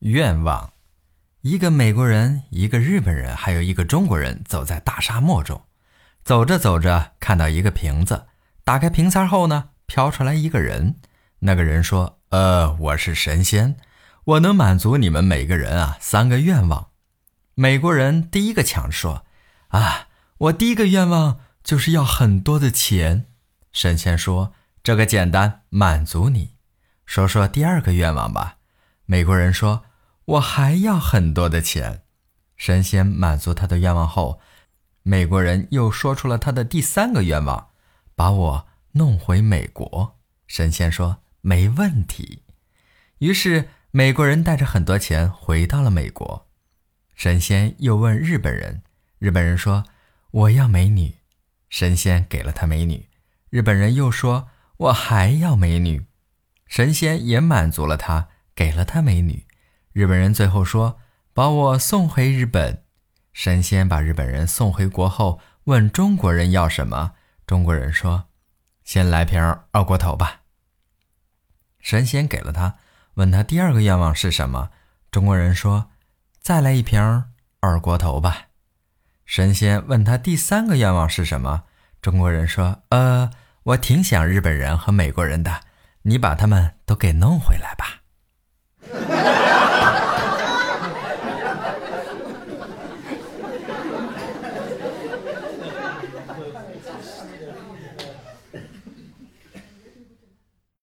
愿望。一个美国人、一个日本人，还有一个中国人走在大沙漠中，走着走着，看到一个瓶子，打开瓶塞后呢，飘出来一个人。那个人说：“呃，我是神仙，我能满足你们每个人啊三个愿望。”美国人第一个抢说：“啊，我第一个愿望就是要很多的钱。”神仙说：“这个简单，满足你。说说第二个愿望吧。”美国人说：“我还要很多的钱。”神仙满足他的愿望后，美国人又说出了他的第三个愿望：“把我弄回美国。”神仙说：“没问题。”于是美国人带着很多钱回到了美国。神仙又问日本人，日本人说：“我要美女。”神仙给了他美女。日本人又说：“我还要美女。”神仙也满足了他，给了他美女。日本人最后说：“把我送回日本。”神仙把日本人送回国后，问中国人要什么。中国人说：“先来瓶二锅头吧。”神仙给了他，问他第二个愿望是什么。中国人说。再来一瓶二锅头吧。神仙问他第三个愿望是什么？中国人说：“呃，我挺想日本人和美国人的，你把他们都给弄回来吧。”